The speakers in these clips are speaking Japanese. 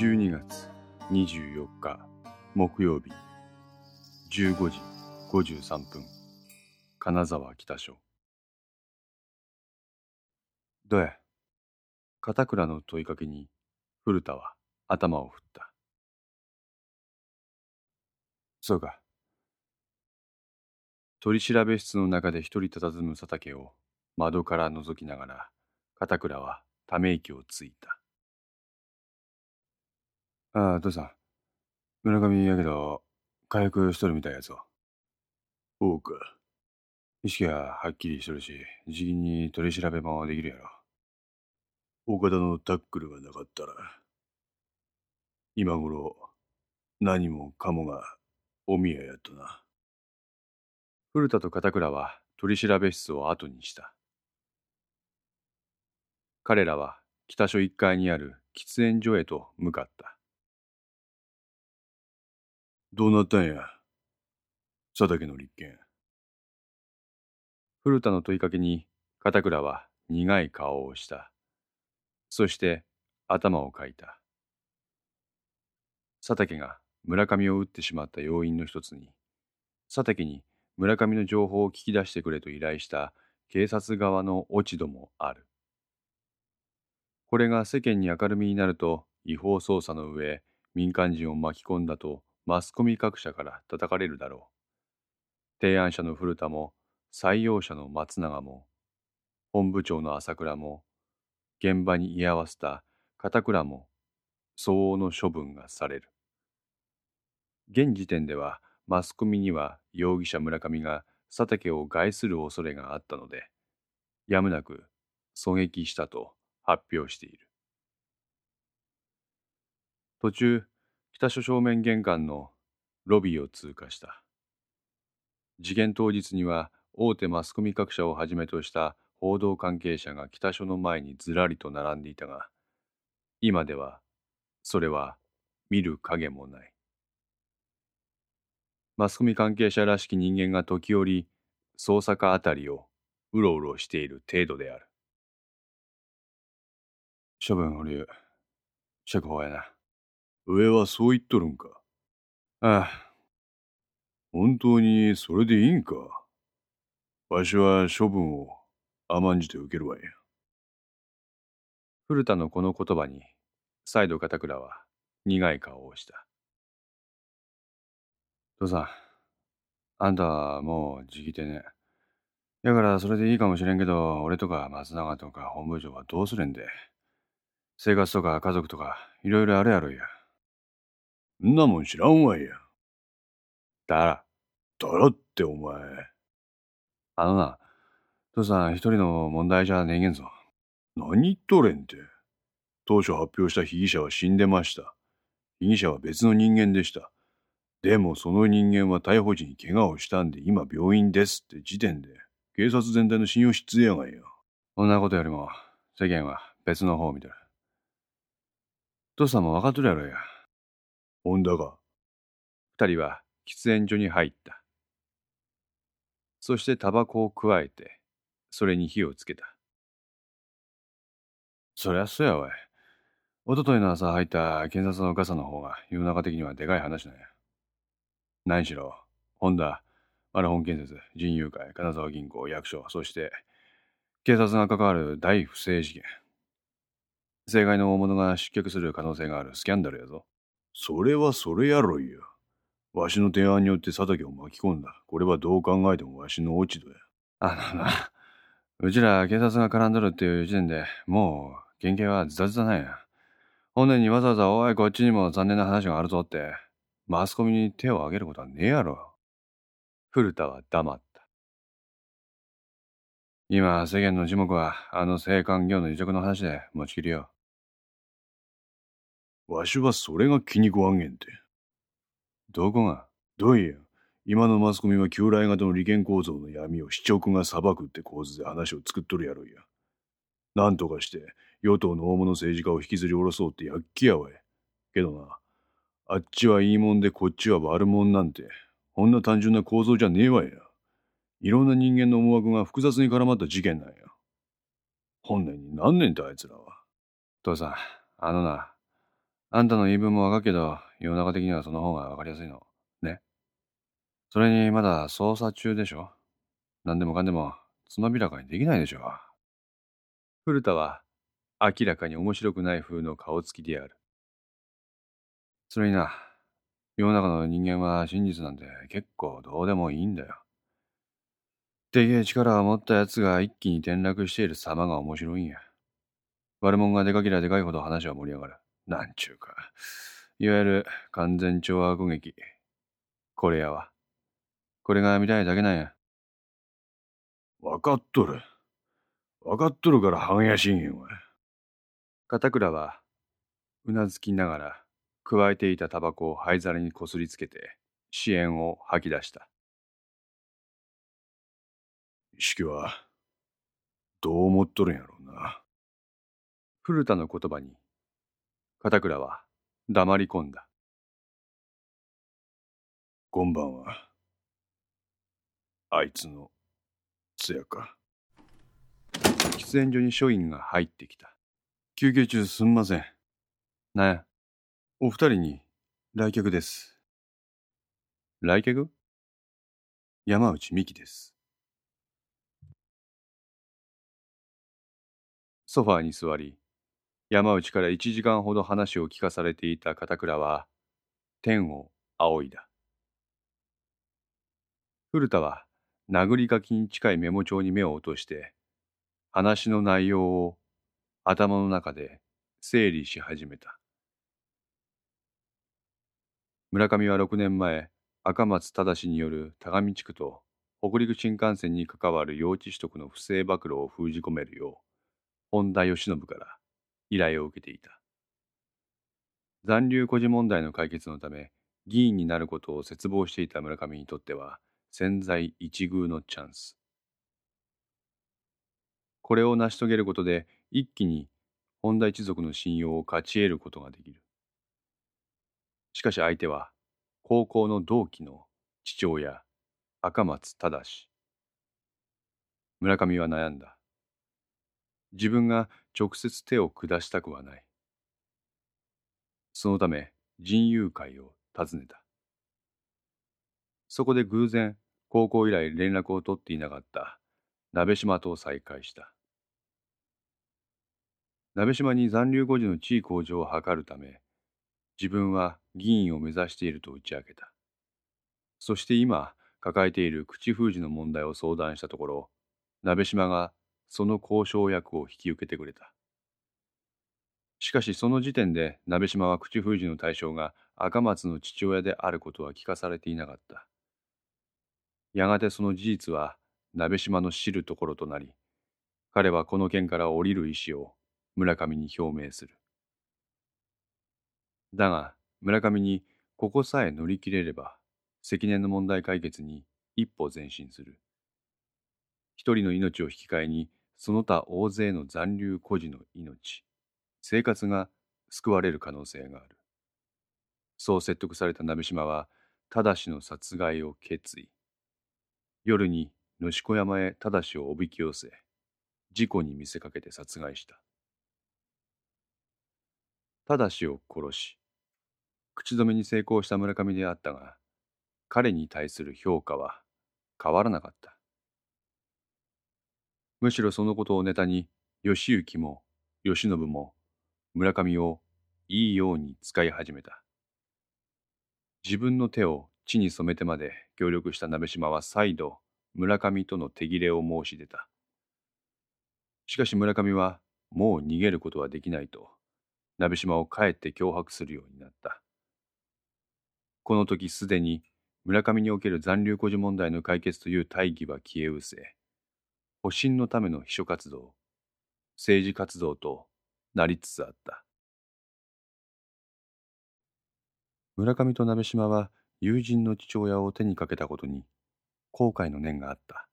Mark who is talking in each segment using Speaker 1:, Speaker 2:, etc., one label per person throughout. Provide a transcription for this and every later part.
Speaker 1: 12月24日木曜日15時53分金沢北署。どや片倉の問いかけに古田は頭を振った。そうか。取調べ室の中で一人佇む佐竹を窓から覗きながら片倉はため息をついた。ああ、父さん。村上やけど、回復しとるみたいやぞ。
Speaker 2: そうか。
Speaker 1: 意識ははっきりしとるし、時期に取り調べもできるやろ。
Speaker 2: 岡田のタックルがなかったら、今頃、何もかもがお宮やったな。
Speaker 1: 古田と片倉は取り調べ室を後にした。彼らは北署1階にある喫煙所へと向かった。
Speaker 2: どうなったんや？佐竹の立件。
Speaker 1: 古田の問いかけに片倉は苦い顔をした。そして頭をかいた。佐竹が村上を撃ってしまった要因の一つに、佐竹に村上の情報を聞き出してくれと依頼した警察側の落ち度もある。これが世間に明るみになると違法捜査の上、民間人を巻き込んだとマスコミ各社から叩かれるだろう。提案者の古田も、採用者の松永も、本部長の朝倉も、現場に居合わせた片倉も、相応の処分がされる。現時点では、マスコミには容疑者村上が佐竹を害する恐れがあったので、やむなく狙撃したと発表している。途中、北署正面玄関のロビーを通過した。事件当日には大手マスコミ各社をはじめとした報道関係者が北署の前にずらりと並んでいたが、今ではそれは見る影もない。マスコミ関係者らしき人間が時折捜査課あたりをうろうろしている程度である。
Speaker 2: 処分保留、釈放やな。上はそう言っとるんか。
Speaker 1: ああ。
Speaker 2: 本当にそれでいいんか。わしは処分を甘んじて受けるわや。
Speaker 1: 古田のこの言葉に、再度片倉は苦い顔をした。父さん、あんたはもうじきてね。やからそれでいいかもしれんけど、俺とか松永とか本部長はどうすれんで。生活とか家族とかいろいろあるやろや。
Speaker 2: んなもん知らんわいや。
Speaker 1: だら。
Speaker 2: だらってお前。
Speaker 1: あのな、父さん一人の問題じゃねえげんぞ。
Speaker 2: 何言っとれんて。当初発表した被疑者は死んでました。被疑者は別の人間でした。でもその人間は逮捕時に怪我をしたんで今病院ですって時点で警察全体の信用失礼やがいよ。
Speaker 1: そんなことよりも世間は別の方を見てる。父さんも分かっとるやろや。
Speaker 2: 本田が。
Speaker 1: 二人は喫煙所に入った。そしてタバコをくわえて、それに火をつけた。そりゃそうやわい。おとといの朝入った検察の傘の方が世の中的にはでかい話なんや。何しろ、ホンダ、マラホン建設、人友会、金沢銀行、役所、そして警察が関わる大不正事件。政界の大物が失脚する可能性があるスキャンダルやぞ。
Speaker 2: それはそれやろいよ。わしの提案によって佐竹を巻き込んだ。これはどう考えてもわしの落ち度や。
Speaker 1: あのな、うちら警察が絡んどるっていう時点でもう県警はズタズタなんや。本年にわざわざおいこっちにも残念な話があるぞって、マスコミに手を挙げることはねえやろ。古田は黙った。今、世間の樹木は、あの青函業の癒着の話で持ちきりよ。
Speaker 2: わしはそれが気に食わんげんて。
Speaker 1: どこが？
Speaker 2: どういや？今のマスコミは旧来型の利権構造の闇を市直が裁くって構図で話を作っとるやろや。なんとかして与党の大物政治家を引きずり下ろそうってやっきやわい。けどな、あっちはいいもんでこっちは悪もんなんて、こんな単純な構造じゃねえわや。いろんな人間の思惑が複雑に絡まった事件なんや。本年に何年ってあいつらは。
Speaker 1: 父さん、あのな、あんたの言い分もわかるけど、世の中的にはその方がわかりやすいの。ね。それにまだ捜査中でしょ？何でもかんでもつまびらかにできないでしょ？古田は明らかに面白くない風の顔つきである。それにな、世の中の人間は真実なんて結構どうでもいいんだよ。でけえ力を持った奴が一気に転落している様が面白いんや。悪者が出かけりゃでかいほど話は盛り上がる。なんちゅうか。いわゆる完全懲悪劇。これやわ。これが見たいだけなんや。
Speaker 2: わかっとる。わかっとるから半やしんよ。
Speaker 1: 片倉は、うなずきながら、加えていたタバコを灰皿にこすりつけて、支援を吐き出した。
Speaker 2: 式は、どう思っとるんやろうな。
Speaker 1: 古田の言葉に、片倉は黙り込んだ。
Speaker 2: 今晩は、あいつの、つやか。
Speaker 1: 喫煙所に署員が入ってきた。休憩中すんません。なや、お二人に来客です。来客？山内美希です。ソファーに座り、山内から1時間ほど話を聞かされていた片倉は、天を仰いだ。古田は、殴り書きに近いメモ帳に目を落として、話の内容を頭の中で整理し始めた。村上は6年前、赤松忠による田上地区と北陸新幹線に関わる用地取得の不正暴露を封じ込めるよう、本田義信から依頼を受けていた。残留孤児問題の解決のため、議員になることを切望していた村上にとっては、潜在一遇のチャンス。これを成し遂げることで、一気に本田一族の信用を勝ち得ることができる。しかし相手は、高校の同期の父親、赤松忠。村上は悩んだ。自分が直接手を下したくはない。そのため、人友会を訪ねた。そこで偶然、高校以来連絡を取っていなかった鍋島と再会した。鍋島に残留孤児の地位向上を図るため、自分は議員を目指していると打ち明けた。そして今、抱えている口封じの問題を相談したところ、鍋島がその交渉役を引き受けてくれた。しかしその時点で鍋島は口封じの対象が赤松の父親であることは聞かされていなかった。やがてその事実は鍋島の知るところとなり、彼はこの件から降りる意思を村上に表明する。だが村上にここさえ乗り切れれば積年の問題解決に一歩前進する。一人の命を引き換えにその他大勢の残留孤児の命、生活が救われる可能性がある。そう説得された鍋島は、正の殺害を決意。夜に野子山へ正をおびき寄せ、事故に見せかけて殺害した。正を殺し、口止めに成功した村上であったが、彼に対する評価は変わらなかった。むしろそのことをネタに、義行も義信も村上をいいように使い始めた。自分の手を地に染めてまで協力した鍋島は再度村上との手切れを申し出た。しかし村上はもう逃げることはできないと、鍋島を帰って脅迫するようになった。この時すでに村上における残留孤児問題の解決という大義は消え失せ、保身のための秘書活動、政治活動となりつつあった。村上と鍋島は友人の父親を手にかけたことに後悔の念があった。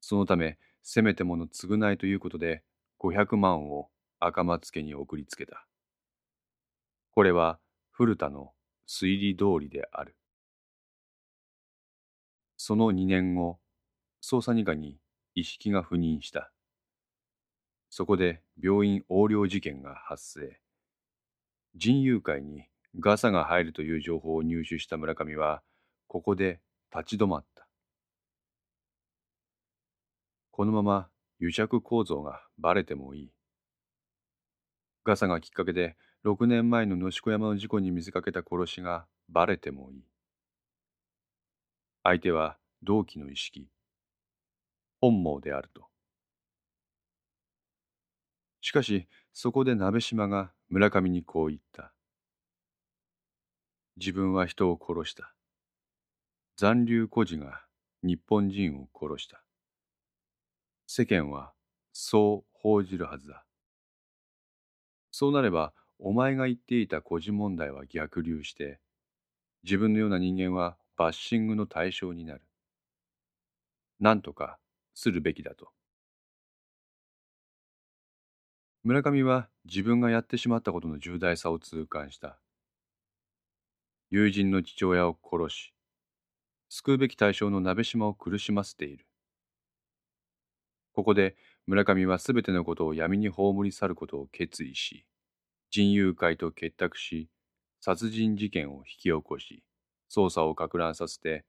Speaker 1: そのため、せめてもの償いということで500万を赤松家に送りつけた。これは古田の推理通りである。その2年後、捜査二課に意識が赴任した。そこで病院横領事件が発生。人友会にガサが入るという情報を入手した村上は、ここで立ち止まった。このまま癒着構造がバレてもいい。ガサがきっかけで6年前の野子山の事故に見せかけた殺しがバレてもいい。相手は同期の意識、本望であると。しかし、そこで鍋島が村上にこう言った。自分は人を殺した。残留孤児が日本人を殺した。世間はそう報じるはずだ。そうなれば、お前が言っていた孤児問題は逆流して、自分のような人間はバッシングの対象になる。何とかするべきだと。村上は自分がやってしまったことの重大さを痛感した。友人の父親を殺し、救うべき対象の鍋島を苦しませている。ここで村上はすべてのことを闇に葬り去ることを決意し、人友会と結託し、殺人事件を引き起こし、捜査を攪乱させて、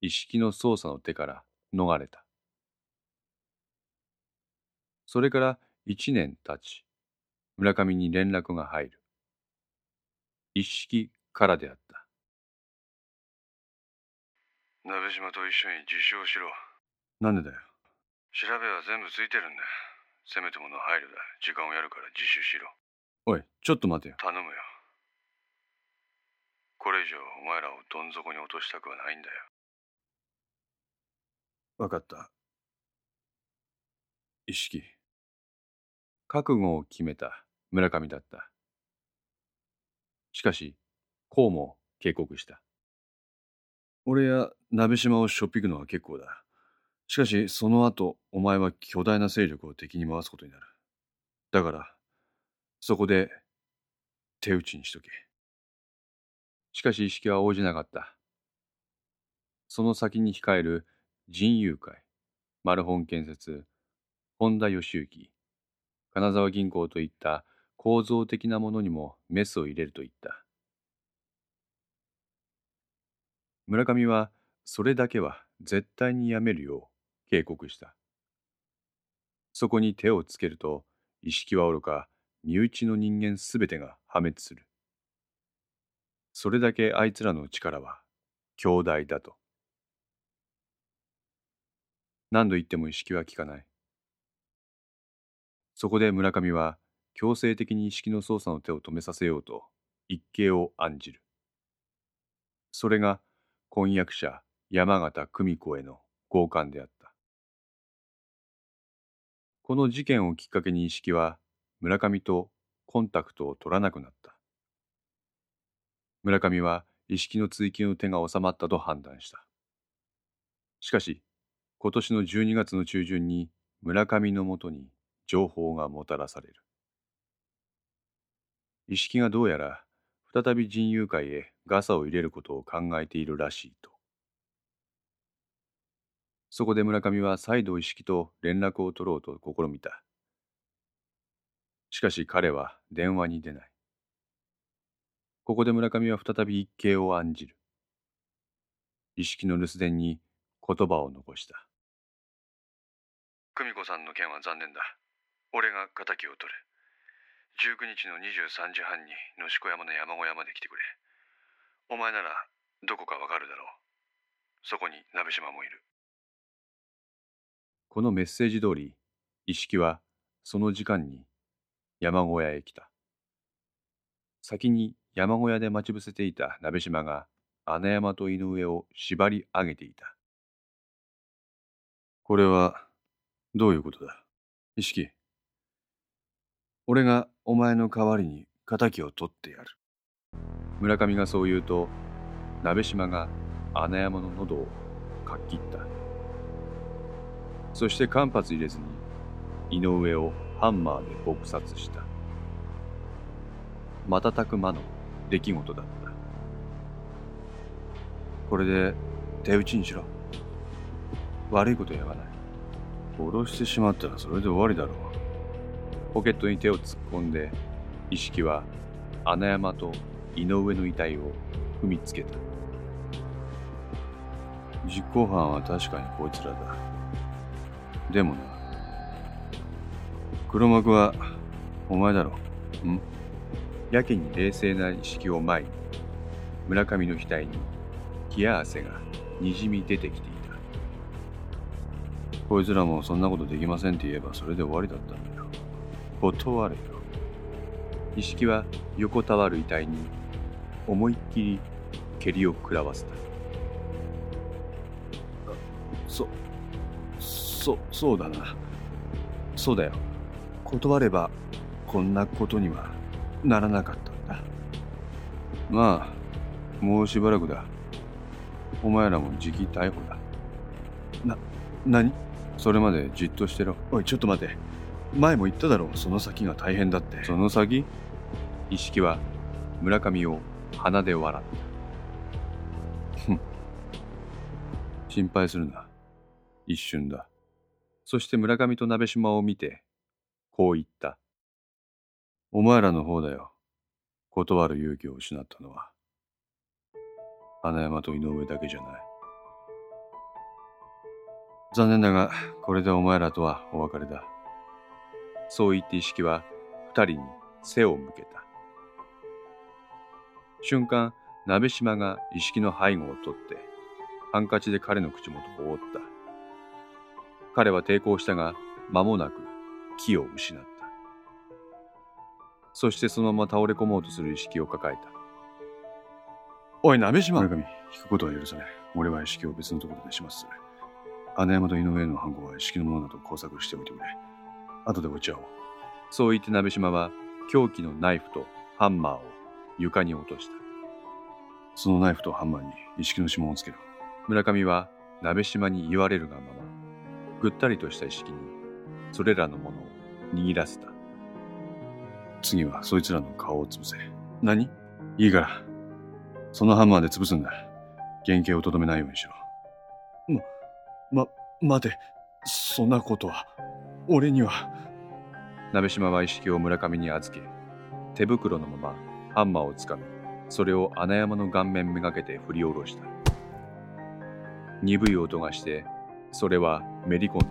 Speaker 1: 意識の捜査の手から逃れた。それから一年経ち、村上に連絡が入る。一式からであった。
Speaker 2: 鍋島と一緒に自首をしろ。
Speaker 1: なんでだよ。
Speaker 2: 調べは全部ついてるんだ。せめてもの配慮だ。時間をやるから自首しろ。
Speaker 1: おい、ちょっと待てよ。
Speaker 2: 頼むよ。これ以上お前らをどん底に落としたくはないんだよ。
Speaker 1: わかった。意識。覚悟を決めた村上だった。しかし、こうも警告した。俺や鍋島をしょっぴくのは結構だ。しかし、その後、お前は巨大な勢力を敵に回すことになる。だから、そこで、手打ちにしとけ。しかし、意識は応じなかった。その先に控える人友会、マルホン建設、本田義行、金沢銀行といった構造的なものにもメスを入れると言った。村上はそれだけは絶対にやめるよう警告した。そこに手をつけると、意識はおろか、身内の人間すべてが破滅する。それだけあいつらの力は強大だと。何度言っても意識は効かない。そこで村上は強制的に意識の操作の手を止めさせようと一計を案じる。それが婚約者山形久美子への交換であった。この事件をきっかけに意識は村上とコンタクトを取らなくなった。村上は意識の追及の手が収まったと判断した。しかし、今年の12月の中旬に村上のもとに情報がもたらされる。意識がどうやら再び人友会へガサを入れることを考えているらしいと。そこで村上は再度意識と連絡を取ろうと試みた。しかし彼は電話に出ない。ここで村上は再び一計を案じる。意識の留守電に言葉を残した。
Speaker 2: 久美子さんの件は残念だ。俺が敵を取る。19日の23時半に野子山の山小屋まで来てくれ。お前ならどこかわかるだろう。そこに鍋島もいる。
Speaker 1: このメッセージ通り、意識はその時間に山小屋へ来た。先に山小屋で待ち伏せていた鍋島が穴山と井上を縛り上げていた。これはどういうことだ？意識。俺がお前の代わりに仇を取ってやる。村上がそう言うと、鍋島が穴山の喉をかっきった。そして間髪入れずに井上をハンマーで撲殺した。瞬く間の出来事だった。これで手打ちにしろ。悪いことやがない。殺してしまったらそれで終わりだろう。ポケットに手を突っ込んで、意識は穴山と井上の遺体を踏みつけた。実行犯は確かにこいつらだ。でもな、黒幕はお前だろ。ん？やけに冷静な意識を前に、村上の額に冷や汗がにじみ出てきていた。こいつらもそんなことできませんって言えばそれで終わりだったんだ。断れよ。意識は横たわる遺体に思いっきり蹴りを食らわせた。
Speaker 2: そ、そ、そうだな。
Speaker 1: そうだよ。断ればこんなことにはならなかったんだ。まあ、もうしばらくだ。お前らも時期逮捕だ。
Speaker 2: な、何？
Speaker 1: それまでじっとしてろ。
Speaker 2: おい、ちょっと待て。前も言っただろう、その先が大変だって。
Speaker 1: その先？意識は村上を鼻で笑った。ふん。心配するな。一瞬だ。そして村上と鍋島を見て、こう言った。お前らの方だよ。断る勇気を失ったのは。花山と井上だけじゃない。残念だが、これでお前らとはお別れだ。そう言って意識は二人に背を向けた。瞬間、鍋島が意識の背後を取って、ハンカチで彼の口元を覆った。彼は抵抗したが、間もなく気を失った。そしてそのまま倒れ込もうとする意識を抱えた。
Speaker 2: おい、鍋島
Speaker 1: 村上、引くことは許さない。俺は意識を別のところで始末する。姉山と井上への犯行は意識のものだと工作しておいてくれ。後で落ち合おう。そう言って鍋島は凶器のナイフとハンマーを床に落とした。そのナイフとハンマーに意識の指紋をつけろ。村上は鍋島に言われるがまま、ぐったりとした意識にそれらのものを握らせた。次はそいつらの顔を潰せ。
Speaker 2: 何？
Speaker 1: いいから。そのハンマーで潰すんだ。原型をとどめないようにしろ。
Speaker 2: ま、待て。そんなことは。俺には。
Speaker 1: 鍋島は意識を村上に預け、手袋のままハンマーをつかみ、それを穴山の顔面めがけて振り下ろした。鈍い音がして、それはめり込んだ。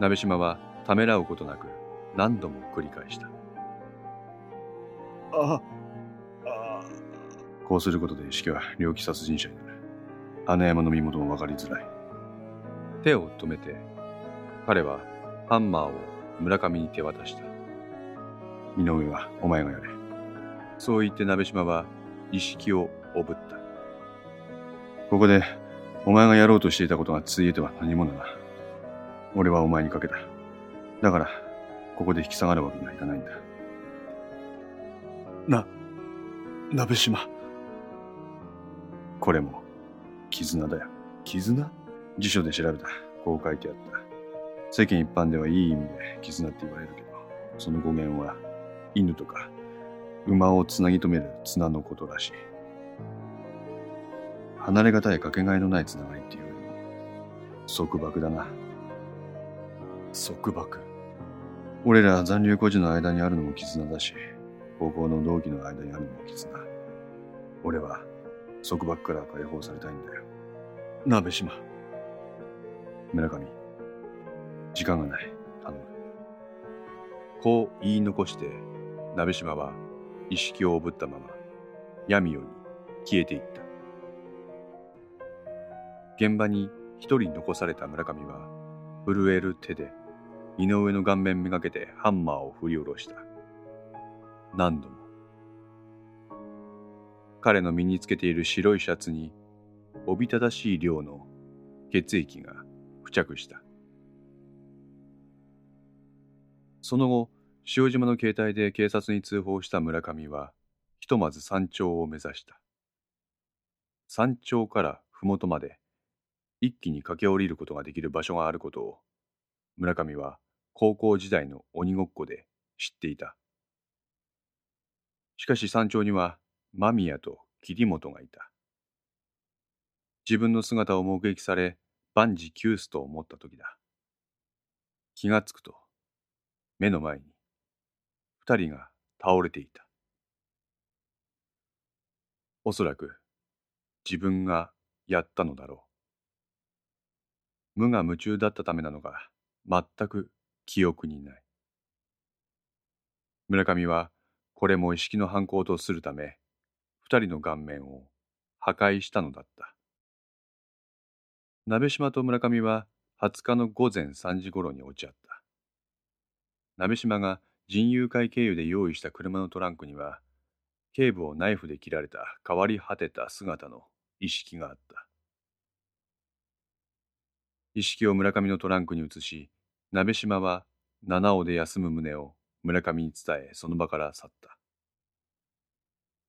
Speaker 1: 鍋島はためらうことなく何度も繰り返した。
Speaker 2: あ、あ、
Speaker 1: こうすることで意識は猟奇殺人者になる。穴山の身元も分かりづらい。手を止めて、彼はハンマーを村上に手渡した。井上はお前がやれ。そう言って鍋島は意識をおぶった。ここでお前がやろうとしていたことがついえては何者だ。俺はお前にかけた。だから、ここで引き下がるわけにはいかないんだ。
Speaker 2: な、鍋島。
Speaker 1: これも、絆だよ。
Speaker 2: 絆？
Speaker 1: 辞書で調べた。こう書いてあった。世間一般ではいい意味で絆って言われるけど、その語源は、犬とか、馬をつなぎ止める綱のことらしい。離れがたいかけがえのないつながりっていうよりも、束縛だな。
Speaker 2: 束縛？
Speaker 1: 俺ら残留孤児の間にあるのも絆だし、高校の同期の間にあるのも絆。俺は束縛から解放されたいんだよ。
Speaker 2: 鍋島。
Speaker 1: 村上、時間がない。頼む。こう言い残して、鍋島は意識をおぶったまま、闇夜に消えていった。現場に一人残された村上は、震える手で井上の顔面めがけてハンマーを振り下ろした。何度も。彼の身につけている白いシャツに、おびただしい量の血液が着した。その後、塩島の携帯で警察に通報した村上は、ひとまず山頂を目指した。山頂から麓まで、一気に駆け下りることができる場所があることを、村上は高校時代の鬼ごっこで知っていた。しかし山頂には間宮と桐本がいた。自分の姿を目撃され万事休すと思った時だ。気がつくと目の前に二人が倒れていた。おそらく自分がやったのだろう。無我夢中だったためなのか全く記憶にない。村上はこれも意識の犯行とするため、二人の顔面を破壊したのだった。鍋島と村上は20日の午前3時頃に落ち合った。鍋島が人友会経由で用意した車のトランクには、頸部をナイフで切られた変わり果てた姿の意識があった。意識を村上のトランクに移し、鍋島は七尾で休む旨を村上に伝え、その場から去った。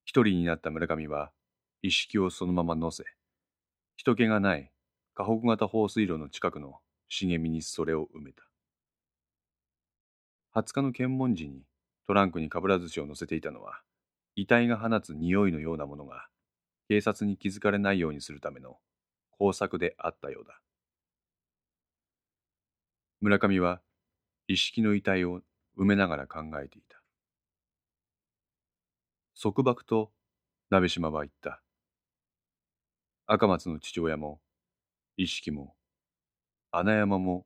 Speaker 1: 一人になった村上は、意識をそのまま乗せ、人気がない河北型放水路の近くの茂みにそれを埋めた。20日の検問時にトランクにかぶら寿司を乗せていたのは、遺体が放つ匂いのようなものが警察に気づかれないようにするための工作であったようだ。村上は一式の遺体を埋めながら考えていた。束縛と鍋島は言った。赤松の父親も、一式も、穴山も、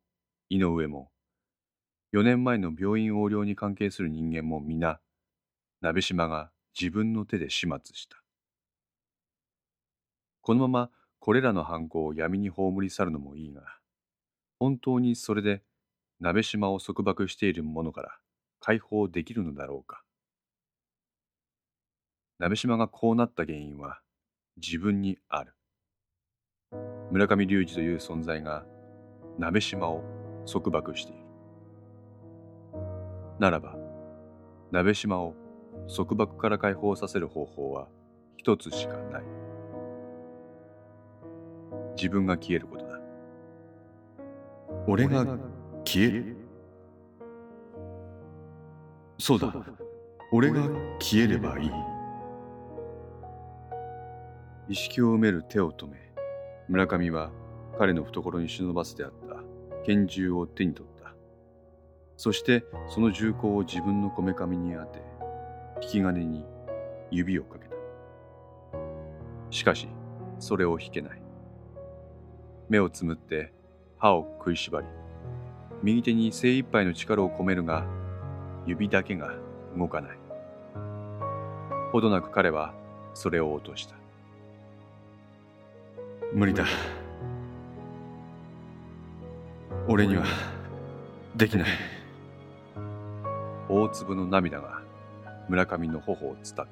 Speaker 1: 井上も、4年前の病院横領に関係する人間も皆、鍋島が自分の手で始末した。このままこれらの犯行を闇に葬り去るのもいいが、本当にそれで鍋島を束縛している者から解放できるのだろうか。鍋島がこうなった原因は自分にある。村上隆二という存在が鍋島を束縛している。ならば、鍋島を束縛から解放させる方法は一つしかない。自分が消えることだ。
Speaker 2: 俺が消える？そうだ。俺が消えればいい。
Speaker 1: 意識を埋める手を止め、村上は彼の懐に忍ばせてあった拳銃を手に取った。そしてその銃口を自分のこめかみに当て、引き金に指をかけた。しかし、それを引けない。目をつむって歯を食いしばり、右手に精一杯の力を込めるが、指だけが動かない。ほどなく彼はそれを落とした。
Speaker 2: 無理だ。俺にはできない。
Speaker 1: 大粒の涙が村上の頬を伝った。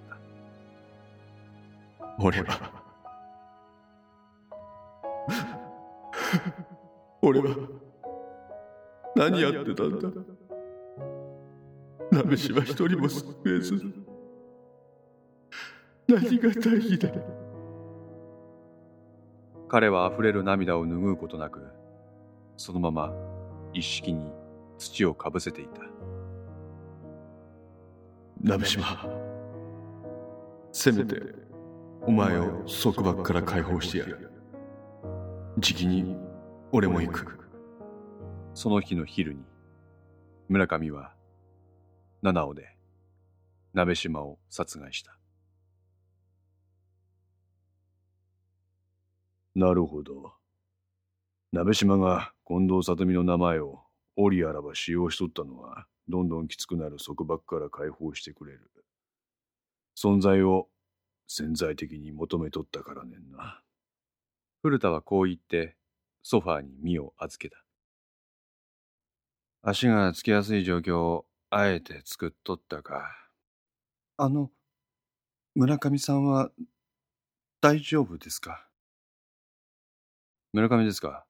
Speaker 2: 俺は俺は何やってたんだ鍋島一人も救えず何が大義だ
Speaker 1: 彼は溢れる涙を拭うことなくそのまま一式に土をかぶせていた
Speaker 2: 鍋島せめてお前を束縛から解放してやるじきに俺も行く。
Speaker 1: その日の昼に、村上は、七尾で、鍋島を殺害した。
Speaker 2: なるほど。鍋島が近藤里美の名前を折あらば使用しとったのは、どんどんきつくなる束縛から解放してくれる。存在を潜在的に求めとったからねんな。
Speaker 1: 古田はこう言ってソファーに身を預けた。足がつきやすい状況をあえて作っとったか。あの、村上さんは大丈夫ですか？村上ですか？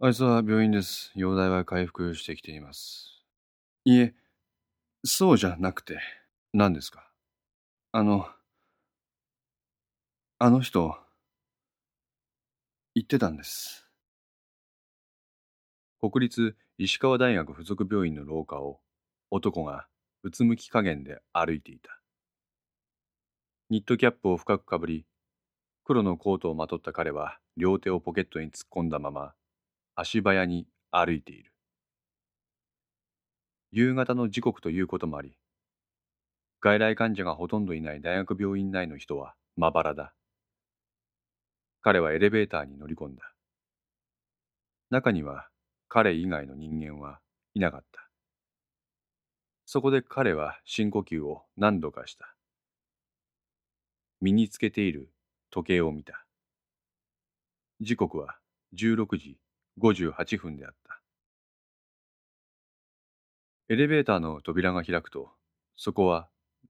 Speaker 1: あいつは病院です。容体は回復してきています。いえ、そうじゃなくて、何ですか？あの、あの人、言ってたんです。国立石川大学附属病院の廊下を男がうつむき加減で歩いていた。ニットキャップを深くかぶり、黒のコートをまとった彼は両手をポケットに突っ込んだまま足早に歩いている。夕方の時刻ということもあり、外来患者がほとんどいない大学病院内の人はまばらだ。彼はエレベーターに乗り込んだ。中には彼以外の人間はいなかった。そこで彼は深呼吸を何度かした。身につけている時計を見た。時刻は16時58分であった。エレベーターの扉が開くと、そこは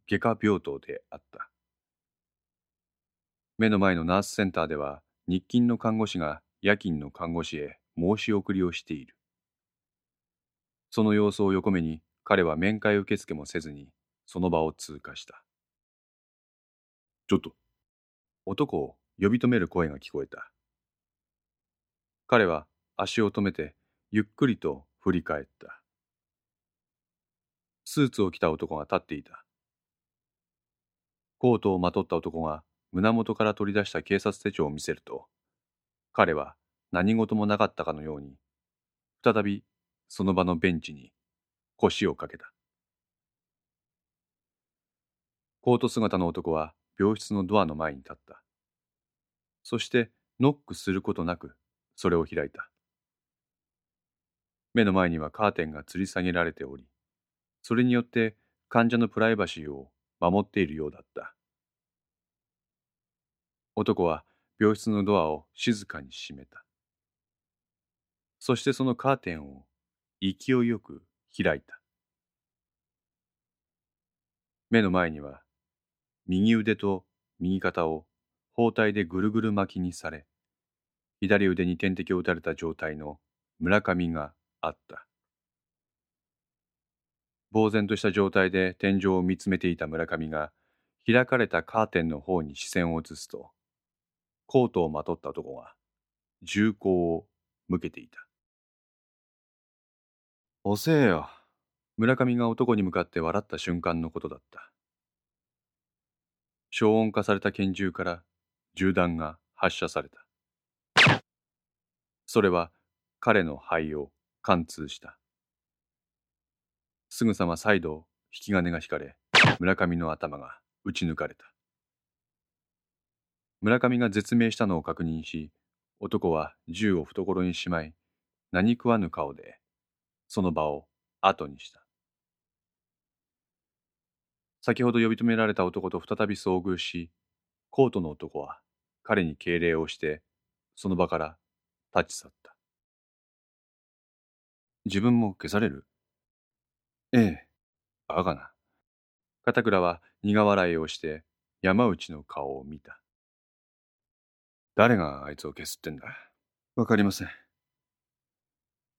Speaker 1: 外科病棟であった。目の前のナースセンターでは、日勤の看護師が夜勤の看護師へ申し送りをしている。その様子を横目に、彼は面会受付もせずに、その場を通過した。
Speaker 2: ちょっと。
Speaker 1: 男を呼び止める声が聞こえた。彼は足を止めて、ゆっくりと振り返った。スーツを着た男が立っていた。コートをまとった男が胸元から取り出した警察手帳を見せると、彼は何事もなかったかのように、再びその場のベンチに腰をかけた。コート姿の男は病室のドアの前に立った。そしてノックすることなくそれを開いた。目の前にはカーテンが吊り下げられており、それによって患者のプライバシーを守っているようだった。男は病室のドアを静かに閉めた。そしてそのカーテンを勢いよく開いた。目の前には右腕と右肩を包帯でぐるぐる巻きにされ、左腕に点滴を打たれた状態の村上があった。呆然とした状態で天井を見つめていた村上が開かれたカーテンの方に視線を移すと、コートをまとった男が銃口を向けていた。遅えよ。村上が男に向かって笑った瞬間のことだった。消音化された拳銃から銃弾が発射された。それは彼の肺を貫通した。すぐさま再度引き金が引かれ、村上の頭が撃ち抜かれた。村上が絶命したのを確認し、男は銃を懐にしまい、何食わぬ顔で、その場を後にした。先ほど呼び止められた男と再び遭遇し、コートの男は彼に敬礼をして、その場から立ち去った。自分も消される？ええ、バカな。片倉は苦笑いをして山内の顔を見た。誰があいつを消すってんだ？
Speaker 2: わかりません。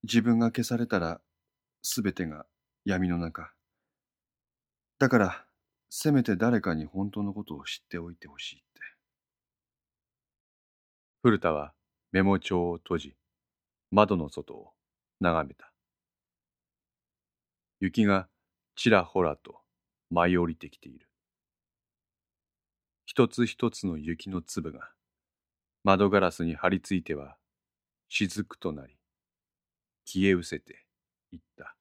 Speaker 2: 自分が消されたら、すべてが闇の中。だから、せめて誰かに本当のことを知っておいてほしいって。
Speaker 1: 古田はメモ帳を閉じ、窓の外を眺めた。雪がちらほらと舞い降りてきている。一つ一つの雪の粒が窓ガラスに張り付いては雫となり消え失せていった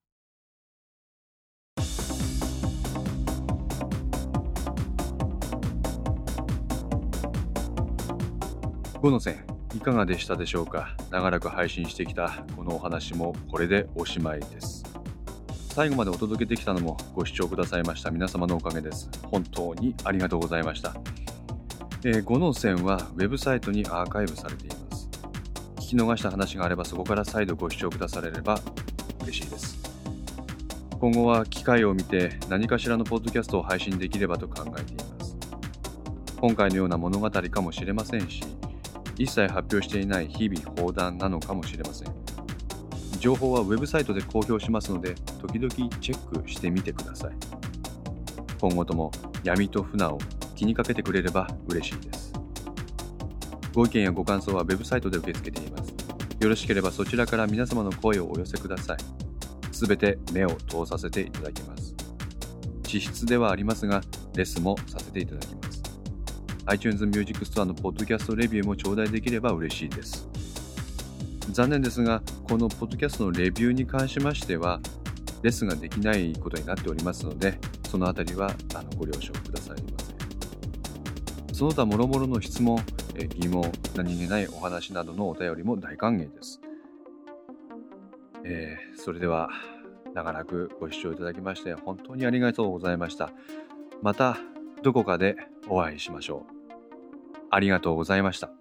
Speaker 1: 五の線いかがでしたでしょうか？長らく配信してきたこのお話もこれでおしまいです最後までお届けできたのもご視聴くださいました皆様のおかげです本当にありがとうございましたえー、5の線はウェブサイトにアーカイブされています。聞き逃した話があればそこから再度ご視聴くだされれば嬉しいです。今後は機会を見て何かしらのポッドキャストを配信できればと考えています。今回のような物語かもしれませんし、一切発表していない日々砲弾なのかもしれません。情報はウェブサイトで公表しますので、時々チェックしてみてください。今後とも闇と船を気にかけてくれれば嬉しいです。ご意見やご感想は web サイトで受け付けています。よろしければそちらから皆様の声をお寄せください。すべて目を通させていただきます。地質ではありますが、レスもさせていただきます。iTunes Music Store のポッドキャストレビューも頂戴できれば嬉しいです。残念ですが、このポッドキャストのレビューに関しましては、レッスンができないことになっておりますので、そのあたりはあのご了承くださいませ。その他諸々の質問、疑問、何気ないお話などのお便りも大歓迎です。えー、それでは長らくご視聴いただきまして本当にありがとうございました。またどこかでお会いしましょう。ありがとうございました。